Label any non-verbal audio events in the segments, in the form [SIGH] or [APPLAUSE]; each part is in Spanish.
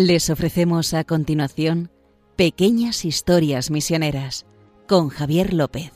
Les ofrecemos a continuación Pequeñas Historias Misioneras con Javier López.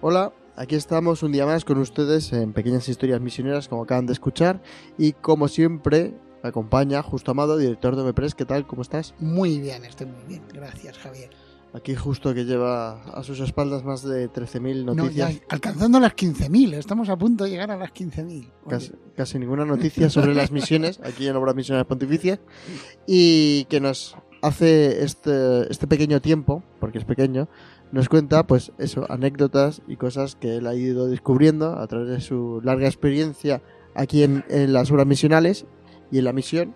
Hola, aquí estamos un día más con ustedes en Pequeñas Historias Misioneras, como acaban de escuchar, y como siempre me acompaña Justo Amado, director de Mepres. ¿Qué tal? ¿Cómo estás? Muy bien, estoy muy bien. Gracias, Javier. Aquí justo que lleva a sus espaldas más de 13.000 No, noticias. ya alcanzando las 15.000. Estamos a punto de llegar a las 15.000. Casi, casi ninguna noticia sobre las misiones aquí en Obras Misioneras Pontificias y que nos hace este, este pequeño tiempo, porque es pequeño, nos cuenta pues eso, anécdotas y cosas que él ha ido descubriendo a través de su larga experiencia aquí en, en las obras misionales y en la misión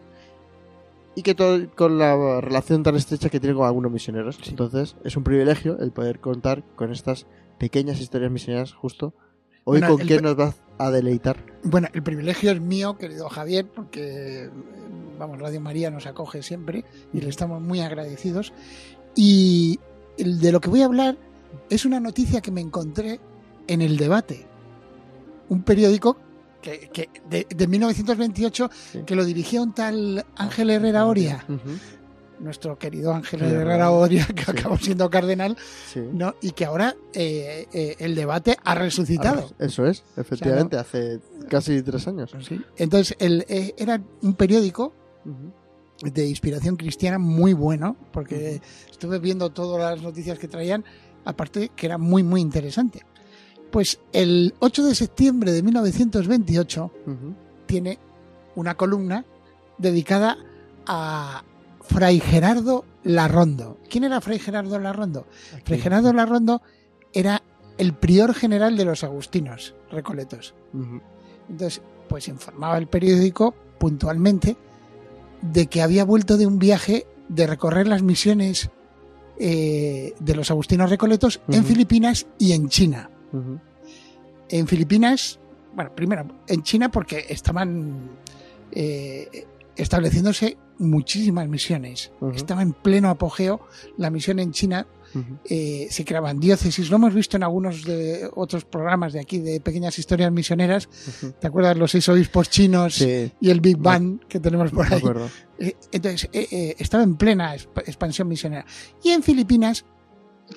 y que todo con la relación tan estrecha que tiene con algunos misioneros. Entonces es un privilegio el poder contar con estas pequeñas historias misioneras justo. Hoy Bueno, con pe- nos va a deleitar. Bueno, el privilegio es mío, querido Javier, porque, vamos, Radio María nos acoge siempre y le estamos muy agradecidos. Y el de lo que voy a hablar es una noticia que me encontré en El Debate, un periódico que, que de, de 1928 Sí. que lo dirigía un tal Ángel Herrera Oria, nuestro querido Ángel Herrera Herrera Oria, que sí. acabó siendo cardenal. ¿no? y que ahora eh, eh, el debate ha resucitado. Eso es, efectivamente, hace casi tres años. Entonces, el, eh, era un periódico de inspiración cristiana muy bueno, porque estuve viendo todas las noticias que traían, aparte que era muy, muy interesante. Pues el 8 de septiembre de 1928 Ujú. tiene una columna dedicada a Fray Gerardo Larrondo. ¿Quién era Fray Gerardo Larrondo? Fray Gerardo Larrondo era el prior general de los agustinos recoletos. Entonces, pues informaba el periódico puntualmente de que había vuelto de un viaje de recorrer las misiones eh, de los agustinos recoletos en. Filipinas y en China. En Filipinas, bueno, primero en China porque estaban eh, estableciéndose muchísimas misiones. Estaba en pleno apogeo la misión en China eh, se creaban diócesis. Lo hemos visto en algunos de otros programas de aquí de pequeñas historias misioneras. ¿Te acuerdas los seis obispos chinos Sí, y el Big Bang que tenemos por ahí? acuerdo. Eh, Entonces, eh, estaba en plena exp- expansión misionera. Y en Filipinas,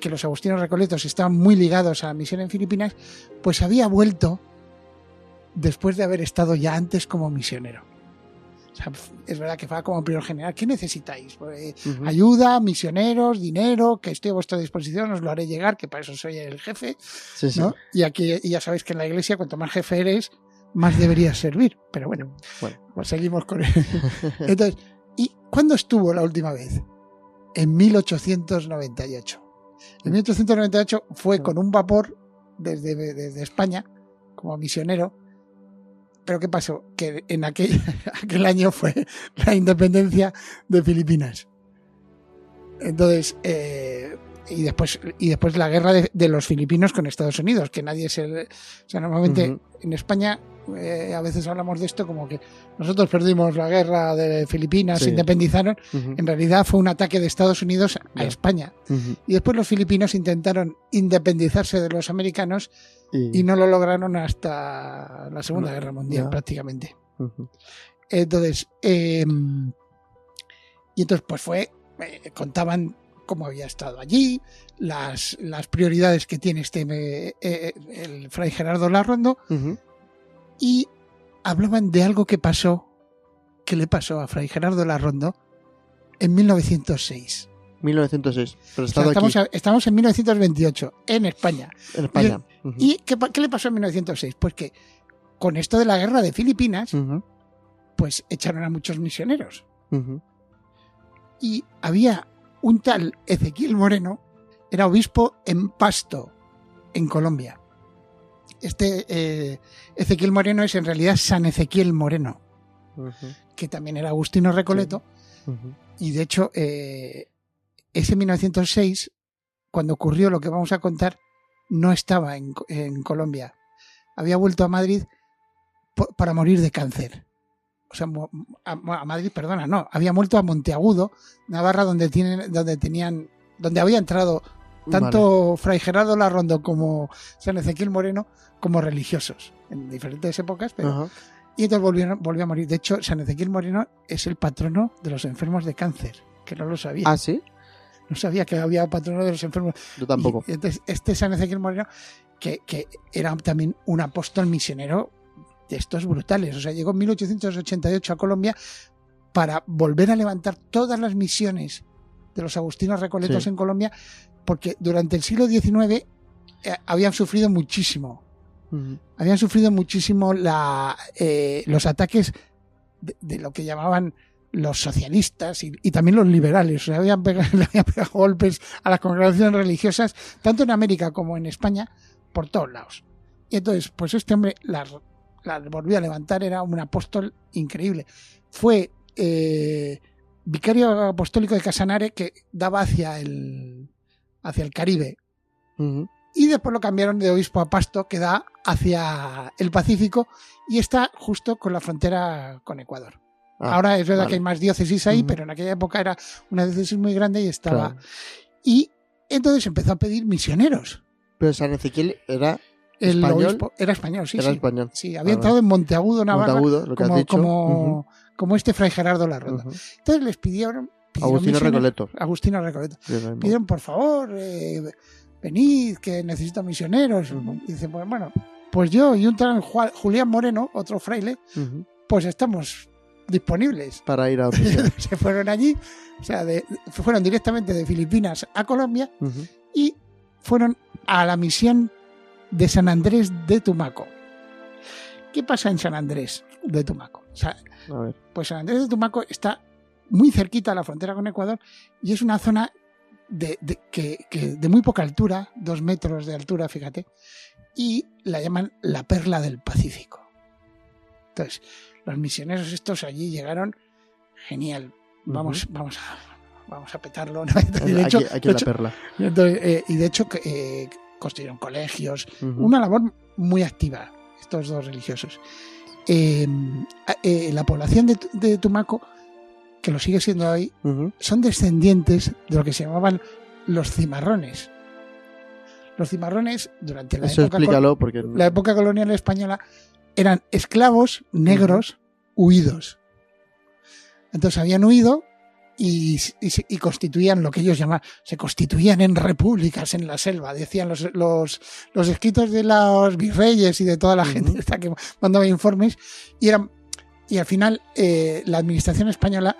que los agustinos recoletos estaban muy ligados a la misión en Filipinas, pues había vuelto después de haber estado ya antes como misionero. O sea, es verdad que fue como prior general. ¿Qué necesitáis? Pues, eh, ayuda, misioneros, dinero, que estoy a vuestra disposición, os lo haré llegar, que para eso soy el jefe, Sí, sí. ¿no? Y aquí y ya sabéis que en la iglesia cuanto más jefe eres, más deberías servir. Pero bueno, Bueno. pues seguimos con él. Entonces, ¿y cuándo estuvo la última vez? En 1898. En 1898 fue con un vapor desde, desde España como misionero. Pero ¿qué pasó? Que en aquel, [LAUGHS] aquel año fue la independencia de Filipinas. Entonces, eh, y después y después la guerra de, de los filipinos con Estados Unidos, que nadie se... O sea, normalmente en España eh, a veces hablamos de esto como que nosotros perdimos la guerra de Filipinas, Sí. se independizaron. En realidad fue un ataque de Estados Unidos a. España. Y después los filipinos intentaron independizarse de los americanos Y- y no lo lograron hasta la Segunda No, Guerra Mundial prácticamente. Entonces, eh, y entonces pues fue, eh, contaban cómo había estado allí, las, las prioridades que tiene este eh, el fray Gerardo Larrondo. Y hablaban de algo que pasó, que le pasó a fray Gerardo Larrondo en 1906. 1906. Pero O sea, estado estamos, aquí, a- estamos en 1928, en España. en España. ¿Y qué, le pasó en 1906? Pues que con esto de la guerra de Filipinas, pues echaron a muchos misioneros. Y había un tal Ezequiel Moreno, era obispo en Pasto, en Colombia. Este eh, Ezequiel Moreno es en realidad San Ezequiel Moreno, que también era Agustino Recoleto, y de hecho, eh, ese 1906, cuando ocurrió lo que vamos a contar, no estaba en, en Colombia. Había vuelto a Madrid para morir de cáncer. O sea, a, a Madrid, perdona, no, había vuelto a Monteagudo, Navarra, donde tienen, donde tenían, donde había entrado tanto Fray Gerardo Larrondo como San Ezequiel Moreno como religiosos en diferentes épocas, pero Ajá. y entonces volvieron, volvió a morir. De hecho, San Ezequiel Moreno es el patrono de los enfermos de cáncer, que no lo sabía. Ah, sí. No sabía que había patrono de los enfermos. Yo tampoco. Y entonces, este San Ezequiel Moreno, que, que era también un apóstol misionero de estos brutales. O sea, llegó en 1888 a Colombia para volver a levantar todas las misiones de los agustinos recoletos Sí. en Colombia, porque durante el siglo XIX eh, habían sufrido muchísimo. Habían sufrido muchísimo la, eh, los ataques de, de lo que llamaban los socialistas y, y también los liberales. O sea, habían pegado, [LAUGHS] le habían pegado golpes a las congregaciones religiosas, tanto en América como en España, por todos lados. Y entonces, pues este hombre las, las volvió a levantar, era un apóstol increíble. Fue eh, vicario apostólico de Casanare que daba hacia el, hacia el Caribe. Y después lo cambiaron de obispo a pasto, que da hacia el Pacífico y está justo con la frontera con Ecuador. Ah, Ahora es verdad vale. que hay más diócesis ahí, pero en aquella época era una diócesis muy grande y estaba. Claro. Y entonces empezó a pedir misioneros. Pero San Ezequiel era, El ¿Español? obispo era español, sí, era sí. español. Sí, había Vale. entrado en Monteagudo, Navarra, Monteagudo, lo que has como, dicho. como, como este Fray Gerardo. Ujú. Entonces les pidieron. Agustino Recoleto. Agustino Recoleto. Pidieron, por favor, eh, venid, que necesito misioneros. Y dice, pues bueno, pues yo y un tal Julián Moreno, otro fraile, pues estamos disponibles. [LAUGHS] Para ir a. Se fueron allí, o sea, de- fueron directamente de Filipinas a Colombia y fueron a la misión de San Andrés de Tumaco. ¿Qué pasa en San Andrés de Tumaco? O sea, pues San Andrés de Tumaco está muy cerquita a la frontera con Ecuador y es una zona de, de- que, que de muy poca altura, dos metros de altura, fíjate, y la llaman la perla del Pacífico. Entonces, los misioneros estos allí llegaron, genial, vamos, vamos a... Vamos a petarlo. de hecho- aquí aquí de la perla. entonces, eh, y de hecho eh, construyeron colegios, una labor muy activa, estos dos religiosos. Eh, a- eh, la población de Tumaco, que lo sigue siendo hoy, son descendientes de lo que se llamaban los cimarrones. Los cimarrones, durante la, Eso época, explícalo porque la época colonial española, eran esclavos negros huidos. Entonces habían huido y, y se- y constituían lo que ellos llaman, se constituían en repúblicas en la selva, decían los, los, los escritos de los virreyes y de toda la gente que mandaba informes, y eran y al final eh, la administración española,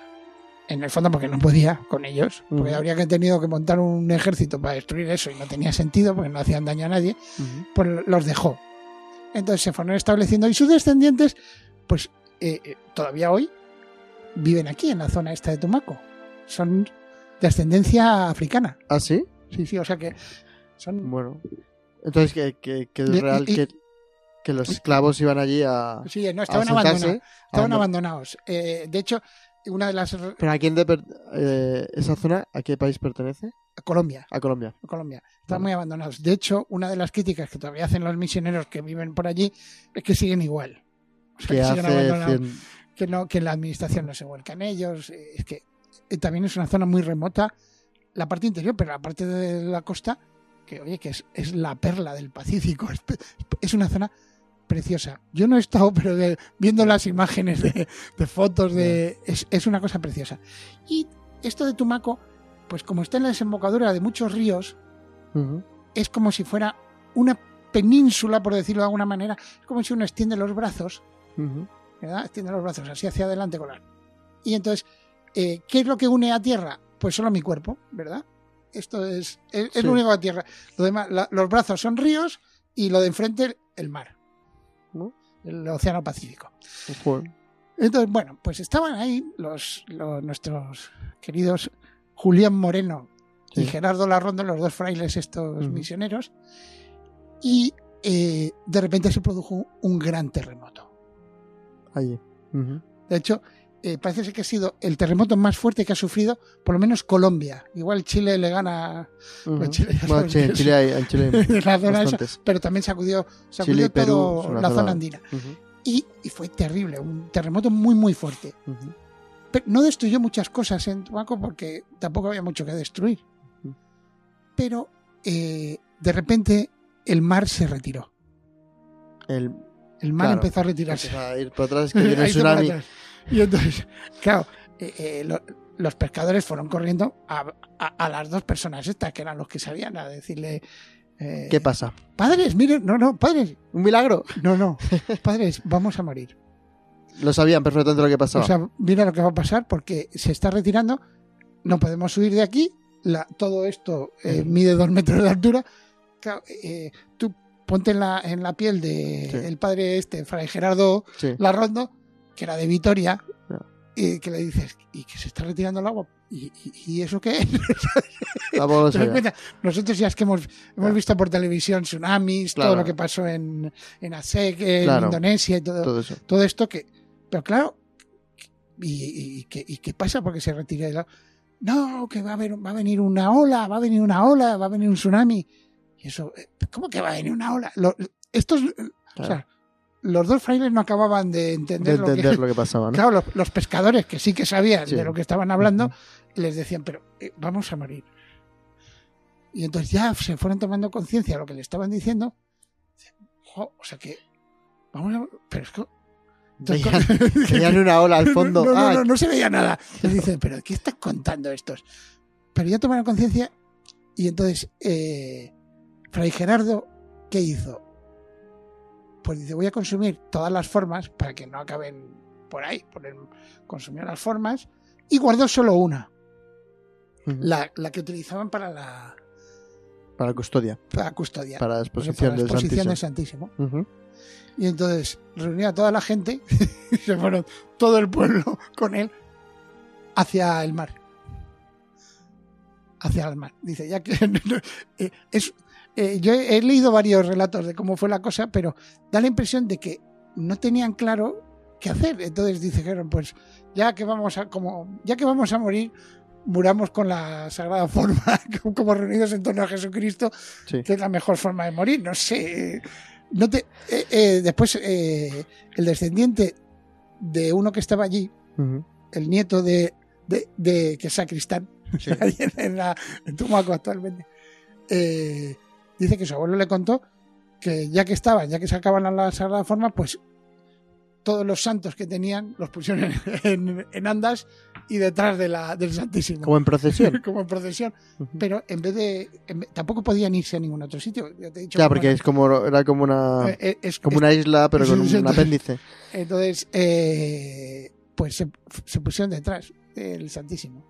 en el fondo porque no podía con ellos, porque habría que tenido que montar un ejército para destruir eso y no tenía sentido porque no hacían daño a nadie, pues los dejó. Entonces se fueron estableciendo y sus descendientes, pues eh, eh, todavía hoy viven aquí en la zona esta de Tumaco. Son de ascendencia africana. ¿Ah, sí? Sí, sí, o sea que son... Bueno. Entonces, que, que, que es real y- que, que los esclavos iban allí a, Sí, no, estaban abandonados. Estaban abandonados. Eh, de hecho, una de las... Pero ¿a quién de per- eh, esa zona, a qué país pertenece? Colombia. A Colombia. Colombia. Están muy abandonados. De hecho, una de las críticas que todavía hacen los misioneros que viven por allí es que siguen igual. O sea, Que hace abandonados. 100... que no que la administración no se vuelca en ellos es que eh, también es una zona muy remota la parte interior pero la parte de la costa que oye que es, es la perla del Pacífico [LAUGHS] es una zona preciosa yo no he estado pero de- viendo las imágenes de, de fotos de es, es una cosa preciosa y esto de Tumaco pues como está en la desembocadura de muchos ríos es como si fuera una península por decirlo de alguna manera es como si uno extiende los brazos. ¿verdad? Extiende los brazos así hacia adelante con la... Y entonces, eh, ¿qué es lo que une a tierra? Pues solo mi cuerpo, ¿verdad? Esto es, es, lo único a tierra. Lo demás, la- los brazos son ríos y lo de enfrente el mar. El océano Pacífico. Joder. Entonces, bueno, pues estaban ahí los, los- nuestros queridos Julián Moreno y. Gerardo Larrondo, los dos frailes estos misioneros, y eh, de repente se produjo un gran terremoto. Allí. De hecho, eh, parece ser que ha sido el terremoto más fuerte que ha sufrido, por lo menos Colombia. Igual Chile le gana. Pues Chile Bueno, hay, en Chile [LAUGHS] hay en la zona esa, bastantes. pero también sacudió, sacudió una la zona- zona andina. Y, y fue terrible, un terremoto muy, muy fuerte. Pero no destruyó muchas cosas en Tumaco porque tampoco había mucho que destruir. Pero eh, de repente el mar se retiró. El, El mar Claro, empezó a retirarse. a ir por atrás, que [LAUGHS] viene para tsunami. [LAUGHS] Y entonces, claro, eh, eh, lo- los pescadores fueron corriendo a, a- a las dos personas estas, que eran los que sabían, a decirle... eh, ¿Qué pasa? Padres, miren, no, no, padres, ¿Un milagro? no, no, [LAUGHS] padres, vamos a morir. Lo sabían perfectamente lo que pasaba. O sea, mira lo que va a pasar porque se está retirando, no podemos subir de aquí, la- todo esto eh, mide dos metros de altura. Claro, eh, tú ponte en la, en la piel del Sí. el padre este, Fray Gerardo sí. Larrondo, que era de Vitoria, Ya. y que le dices, y que se está retirando el agua. ¿Y, y- y eso qué es? Tampoco lo ¿Te das sabía. cuenta? Nosotros ya es que hemos, hemos visto por televisión tsunamis, Claro. todo lo que pasó en, en ASEC, en Claro. Indonesia y todo, Todo eso. todo esto que. Pero claro, ¿y, qué- y qué pasa porque se retira el agua? No, que va a, haber, va a venir una ola, va a venir una ola, va a venir un tsunami. Y eso, eh, ¿cómo que va a venir una ola? Lo- estos, o Claro. sea, los dos frailes no acababan de de entender, lo que- entender lo que pasaba, ¿no? Claro, los, los pescadores que sí que sabían Sí. de lo que estaban hablando, les decían, pero eh, vamos a morir. Y entonces ya se fueron tomando conciencia de lo que le estaban diciendo. O sea que, vamos a... Pero es que... Veían, [LAUGHS] veían una ola al fondo. No, no, no, no se veía nada. [LAUGHS] Les dice, pero ¿qué están contando estos? Pero ya tomaron conciencia y entonces eh, Fray Gerardo, ¿qué hizo? Pues dice, voy a consumir todas las formas para que no acaben por ahí. Por el, consumió las formas y guardó solo una, la, la que utilizaban para la, Para custodia, para la custodia. para la exposición para la del exposición Santísimo. del Santísimo. Y entonces reunió a toda la gente [LAUGHS] y se fueron todo el pueblo con él hacia el mar. Hacia el mar. Dice, ya que [LAUGHS] eh, es, eh, yo he, he leído varios relatos de cómo fue la cosa, pero da la impresión de que no tenían claro qué hacer. Entonces dijeron, pues ya que vamos a, como, ya que vamos a morir, muramos con la sagrada [LAUGHS] forma, como reunidos en torno a Jesucristo, Sí. que es la mejor forma de morir. No sé. No te, eh, eh, después, eh, el descendiente de uno que estaba allí, el nieto de, de, de- que es sacristán, Sí. [LAUGHS] en, en la- en Tumaco actualmente, dice que su abuelo le contó que ya que estaban, ya que sacaban a la Sagrada Forma, pues todos los santos que tenían los pusieron en, [LAUGHS] andas y detrás de la, del Santísimo. Como en procesión. [LAUGHS] Como en procesión. Pero en vez de. en tampoco podían irse a ningún otro sitio. Ya te he dicho Ya, cómo porque era. es como, era como una, Eh, eh, es- como es- una isla, pero con un entonces- [LAUGHS] apéndice. Entonces, eh, pues se, se pusieron detrás del Santísimo.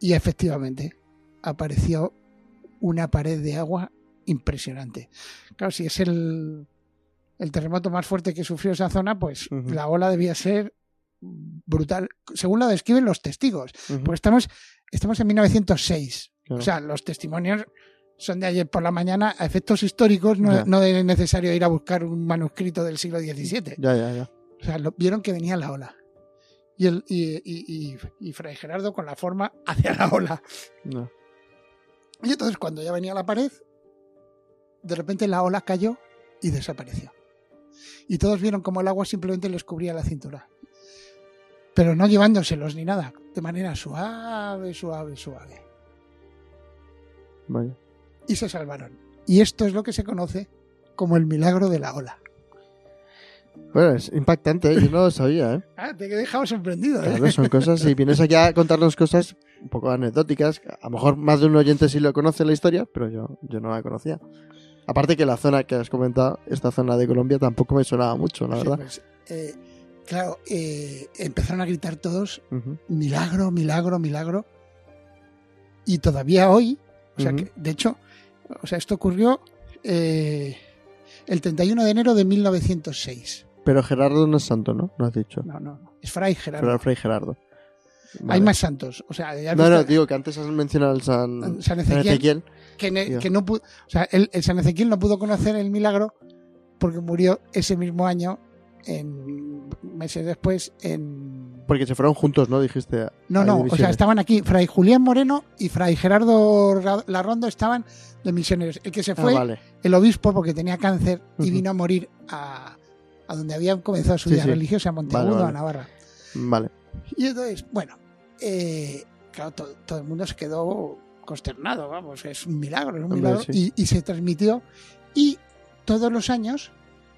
Y efectivamente, apareció una pared de agua impresionante. Claro, si es el, el terremoto más fuerte que sufrió esa zona, pues la ola debía ser brutal, según la describen los testigos. Ujú. Porque estamos, estamos en 1906. Claro. O sea, los testimonios son de ayer por la mañana. A efectos históricos, no, no es necesario ir a buscar un manuscrito del siglo XVII. Ya, ya, ya. O sea, lo- vieron que venía la ola. Y, el, y, y, y- y Fray Gerardo con la forma [LAUGHS] hacia la ola. No. Y entonces, cuando ya venía la pared, de repente la ola cayó y desapareció. Y todos vieron como el agua simplemente les cubría la cintura. Pero no llevándoselos ni nada, de manera suave, suave, suave. Vaya. Y se salvaron. Y esto es lo que se conoce como el milagro de la ola. Bueno, es impactante, ¿eh? yo no lo sabía, ¿eh? [LAUGHS] Ah, te he dejado sorprendido. ¿eh? Claro, son cosas, si vienes aquí a contarnos cosas un poco anecdóticas, a lo mejor más de un oyente sí lo conoce la historia, pero yo, yo no la conocía. Aparte que la zona que has comentado, esta zona de Colombia, tampoco me sonaba mucho, la Sí, verdad. pues, eh, claro, eh, empezaron a gritar todos, milagro, milagro, milagro. Y todavía hoy, o sea, que, de hecho, o sea, esto ocurrió eh, el 31 de enero de 1906. Pero Gerardo no es santo, ¿no? No has dicho. No, no, no, es Fray Gerardo. Pero Fray Gerardo. Hay más santos. O sea, No, no, digo que antes has mencionado al San, San San Ezequiel, Ezequiel. Que, ne- Dios. que no pudo, o sea, el, el San Ezequiel no pudo conocer el milagro porque murió ese mismo año, en meses después, en Porque se fueron juntos, ¿no? Dijiste. No, hay no, o sea, estaban aquí. Fray Julián Moreno y Fray Gerardo Ra- Larrondo estaban de misioneros. El que se Ah, fue, vale. el obispo, porque tenía cáncer y vino a morir a, a donde habían comenzado su vida sí. religiosa, a Vale, vale. a Navarra. Vale. Y entonces, bueno, eh, claro, to- todo el mundo se quedó consternado, vamos, es un milagro, es un Hombre, milagro. sí. Y, y se transmitió. Y todos los años,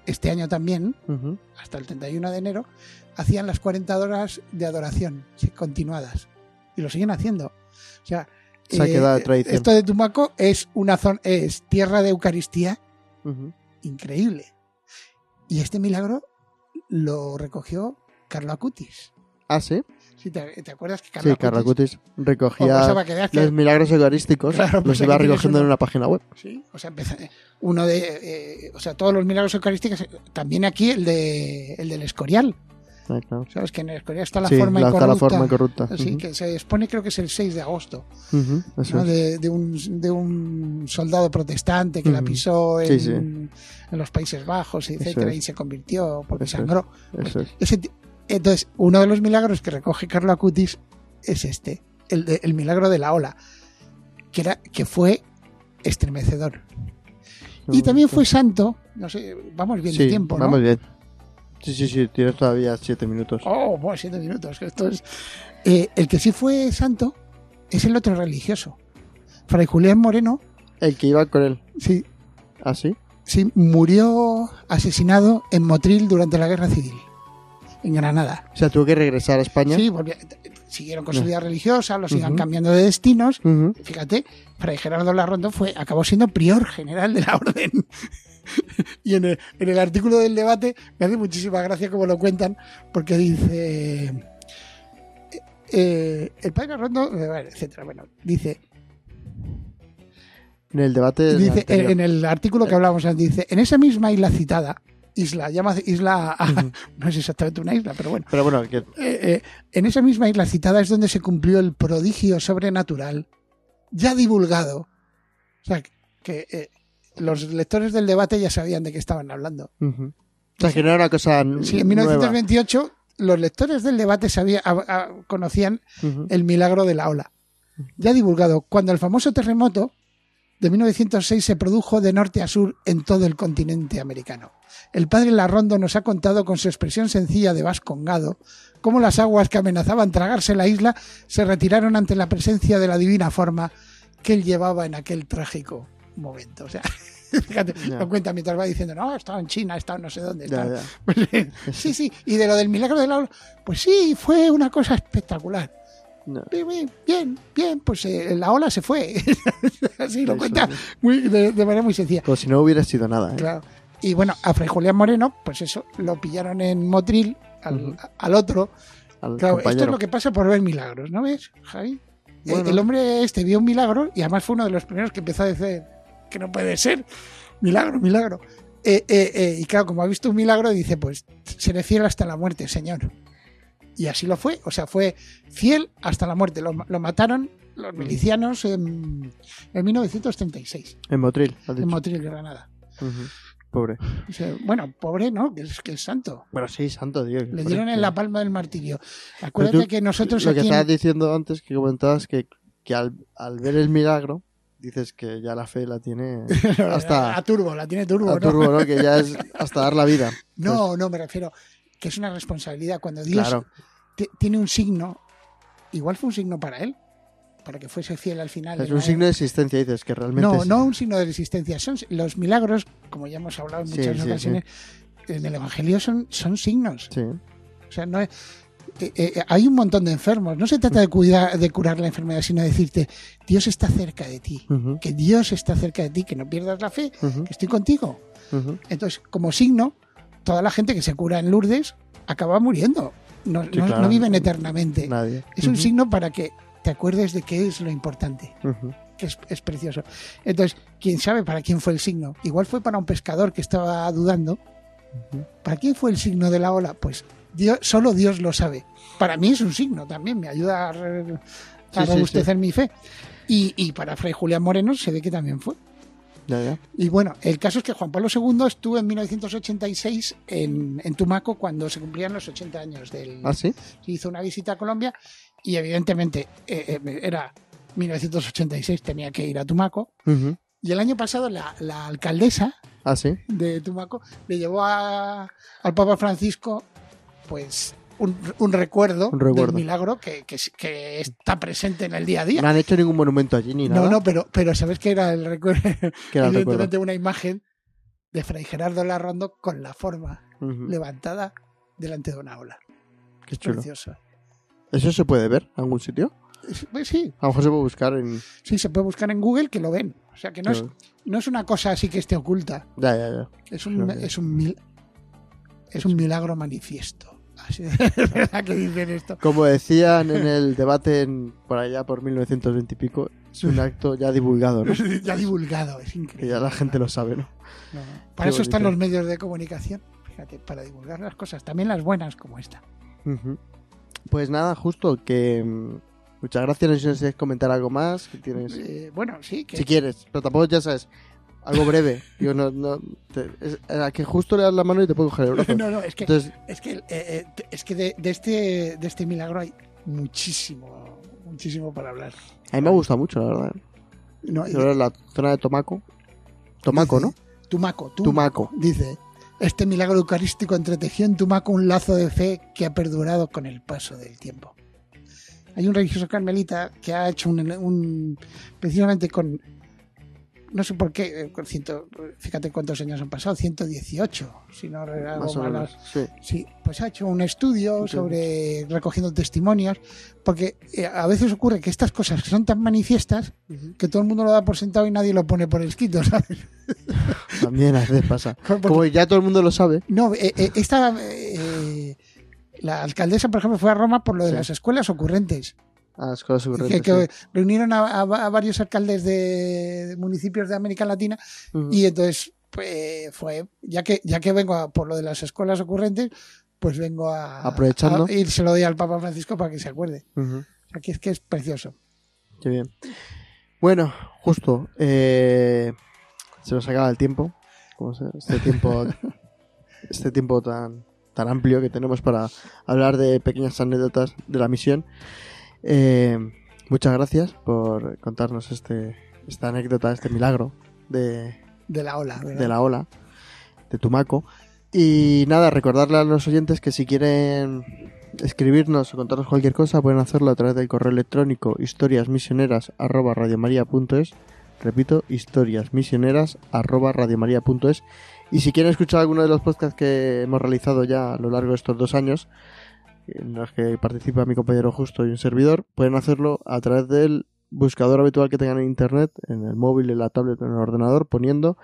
este año también, hasta el 31 de enero, hacían las 40 horas de adoración continuadas. Y lo siguen haciendo. O sea, eh, Se ha quedado tradición. esto de Tumaco es una zona, es tierra de Eucaristía increíble. Y este milagro lo recogió Carlo Acutis. Ah, sí. ¿Sí te, te acuerdas que Sí, Carla Cutis o recogía que que- los milagros eucarísticos, Claro, pues los iba recogiendo uno. en una página web. Sí, o sea, empezó- uno de, eh, o sea, todos los milagros eucarísticos, eh, también aquí el de, el del Escorial, Ah, claro. sabes que en el Escorial está la Sí, forma la, está la incorrupta, forma incorrupta. Ujú. que se expone creo que es el 6 de agosto, de, de un, de un soldado protestante que la pisó en, Sí, sí. en los Países Bajos, etcétera, es. y se convirtió porque Eso sangró. Eso es. Ese ti- entonces, uno de los milagros que recoge Carlo Acutis es este, el, de- el milagro de la ola, que, era, que fue estremecedor. Y también fue santo, no sé, vamos bien Sí, de tiempo, ¿no? vamos bien. Sí, sí, sí, tienes todavía siete minutos. Oh, bueno, siete minutos. que Esto es... Eh, el que sí fue santo es el otro religioso. Fray Julián Moreno, El que iba con él. sí, ¿Ah, sí? sí, murió asesinado en Motril durante la Guerra Civil, en Granada. O sea, tuvo que regresar a España. Sí, volvió- siguieron con su vida religiosa, los iban Ujú. cambiando de destinos. Fíjate, Fray Gerardo Larrondo fue, acabó siendo prior general de la orden. [LAUGHS] y en el, en el artículo del debate me hace muchísima gracia como lo cuentan, porque dice. eh, el padre Larrondo, eh, etcétera, bueno, dice, En el debate. dice en el artículo que hablábamos antes, dice, en esa misma isla citada, isla, llama isla, [LAUGHS] Ujú. no es exactamente una isla, pero bueno, Pero bueno, que eh, eh, en esa misma isla citada es donde se cumplió el prodigio sobrenatural ya divulgado. O sea, que eh, los lectores del debate ya sabían de qué estaban hablando. O sea, que no era una cosa Sí, en nueva. 1928 los lectores del debate sabía- a- a- conocían el milagro de la ola. Ya divulgado, cuando el famoso terremoto de 1906 se produjo de norte a sur en todo el continente americano. El padre Larrondo nos ha contado con su expresión sencilla de vascongado cómo las aguas que amenazaban tragarse la isla se retiraron ante la presencia de la divina forma que él llevaba en aquel trágico momento. O sea, [LAUGHS] fíjate, Ya. lo cuenta mientras va diciendo, no, estaba en China, estaba no sé dónde. Ya. [LAUGHS] pues, eh, sí, sí, y de lo del milagro de la pues sí, fue una cosa espectacular. No. Bien, bien, bien, bien, pues eh, la ola se fue. [LAUGHS] Así lo Eso, cuenta muy, de, de manera muy sencilla. Como si no hubiera sido nada. ¿eh? Claro. Y bueno, a Fray Julián Moreno, pues eso, lo pillaron en Motril, al, otro. Al Claro, esto es lo que pasa por ver milagros, ¿no ves, Javi? Eh, Bueno. El hombre este vio un milagro y además fue uno de los primeros que empezó a decir que no puede ser. Milagro, milagro. Eh, y claro, como ha visto un milagro, dice, pues seré fiel hasta la muerte, Señor. Y así lo fue, o sea, fue fiel hasta la muerte. Lo, lo mataron los milicianos en, en 1936, En Motril, en. Motril, Granada. Pobre. O sea, bueno, pobre, ¿no? Que es, que es santo. Bueno, sí, santo Dios. Le dieron en la palma del martillo. Pero Acuérdate tú- que nosotros Lo que en- estabas diciendo antes, que comentabas que, que al, al ver el milagro, dices que ya la fe la tiene [LAUGHS] hasta a turbo, la tiene turbo, a ¿no? turbo, ¿no? Que ya es hasta dar la vida. [LAUGHS] No, no, me refiero que es una responsabilidad. Cuando Dios Claro. tiene un signo, igual fue un signo para él, para que fuese fiel al final. Es un signo de existencia, dices, que realmente No, es- no un signo de resistencia. Son los milagros, como ya hemos hablado en Sí, muchas sí, ocasiones, en el Evangelio son, son signos. O sea, no es- eh, eh, hay un montón de enfermos. No se trata de, cuidar, de curar la enfermedad, sino de decirte, Dios está cerca de ti. Que Dios está cerca de ti, que no pierdas la fe, que estoy contigo. Entonces, como signo, toda la gente que se cura en Lourdes acaba muriendo. No, Sí, no- claro. no viven eternamente. Nadie. Es un signo para que te acuerdes de qué es lo importante, que es, es precioso. Entonces, quién sabe para quién fue el signo. Igual fue para un pescador que estaba dudando. ¿Para quién fue el signo de la ola? Pues Dios, solo Dios lo sabe. Para mí es un signo también, me ayuda a, re- a Sí, sí, robustecer mi fe. Y, y para Fray Julián Moreno se ve que también fue. Ya, ya. Y bueno, el caso es que Juan Pablo II estuvo en 1986 en, en Tumaco cuando se cumplían los 80 años del... ¿Ah, sí? Hizo una visita a Colombia y evidentemente eh, eh, era 1986, tenía que ir a Tumaco. Y el año pasado la, la alcaldesa ¿Ah, sí? de Tumaco le llevó a- al Papa Francisco pues un, un recuerdo, Un recuerdo. del milagro que, que, que está presente en el día a día. No han hecho ningún monumento allí ni nada. No, no, pero, pero ¿sabes qué era el recuerdo? [LAUGHS] era el Evidentemente recuerdo. una imagen de Fray Gerardo Larrondo con la forma levantada delante de una ola. Qué chulo. Precioso. ¿Eso se puede ver en algún sitio? Es- Pues sí, A lo mejor se puede buscar en. sí, se puede buscar en Google que lo ven. O sea que no, es, no es una cosa así que esté oculta. Ya, ya, ya. Es un, es un, mil- es un milagro manifiesto. Así es [LAUGHS] verdad que dicen esto. Como decían en el debate en- por allá por 1920 y pico, es un acto ya divulgado, ¿no? [LAUGHS] Ya divulgado, es increíble. Que ya la gente lo sabe, ¿no? No, no. Para Qué eso están los medios de comunicación. Fíjate, para divulgar las cosas, también las buenas como esta. Pues nada, justo que. mm, Muchas gracias. No sé si quieres comentar algo más. que tienes? Eh, bueno, sí, que Si quieres, pero tampoco ya sabes. Algo breve. Yo no. no te- es- a que justo le das la mano y te puedo coger el brazo. [LAUGHS] no, no, es que, Entonces, es que, eh, eh, es que de, de este, de este milagro hay muchísimo, muchísimo para hablar. a mí me ha gustado mucho, la verdad. No, y- la zona de Tomaco. Tomaco, dice- ¿no? Tumaco, Tumaco. Tumaco. Dice, este milagro eucarístico entretejió en Tumaco un lazo de fe que ha perdurado con el paso del tiempo. Hay un religioso carmelita que ha hecho un, un- precisamente con, no sé por qué, eh, ciento, fíjate cuántos años han pasado, 118, si no Más o menos. Sí. Sí, pues ha hecho un estudio sobre recogiendo testimonios, porque eh, a veces ocurre que estas cosas son tan manifiestas que todo el mundo lo da por sentado y nadie lo pone por escrito, [LAUGHS] ¿sabes? También a veces pasa. [LAUGHS] Porque- Como ya todo el mundo lo sabe. No, eh, eh, esta eh, la alcaldesa, por ejemplo, fue a Roma por lo de Sí. las escuelas ocurrentes, A las cosas que, ocurrentes. que reunieron a, a- a varios alcaldes de, de municipios de América Latina sí. Ujú. y entonces pues, fue ya que ya que vengo a- por lo de las escuelas ocurrentes, pues vengo a Aprovechando. y se lo doy al Papa Francisco para que se acuerde. Ujú. O sea, que es que es precioso. Qué bien. Bueno, justo. eh, se nos acaba el tiempo. Como se- este tiempo. [LAUGHS] este tiempo tan, tan amplio que tenemos para hablar de pequeñas anécdotas de la misión. Eh, muchas gracias por contarnos este, esta anécdota, este milagro de, De la ola, ¿verdad? de la ola de Tumaco. Y nada, recordarle a los oyentes que si quieren escribirnos o contarnos cualquier cosa, pueden hacerlo a través del correo electrónico historiasmisioneras@radiomaria.es. Repito, historiasmisioneras@radiomaria.es. Y si quieren escuchar alguno de los podcasts que hemos realizado ya a lo largo de estos dos años, en los que participa mi compañero Justo y un servidor, pueden hacerlo a través del buscador habitual que tengan en internet, en el móvil, en la tablet o en el ordenador, poniendo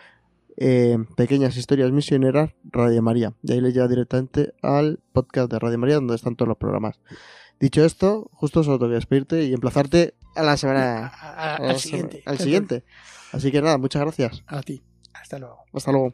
eh, Pequeñas Historias Misioneras Radio María. Y ahí les lleva directamente al podcast de Radio María, donde están todos los programas. Dicho esto, justo solo tengo que despedirte y emplazarte a la semana. a- a- a la al siguiente. al siguiente. Así que nada, muchas gracias. A ti. Hasta luego. Hasta luego.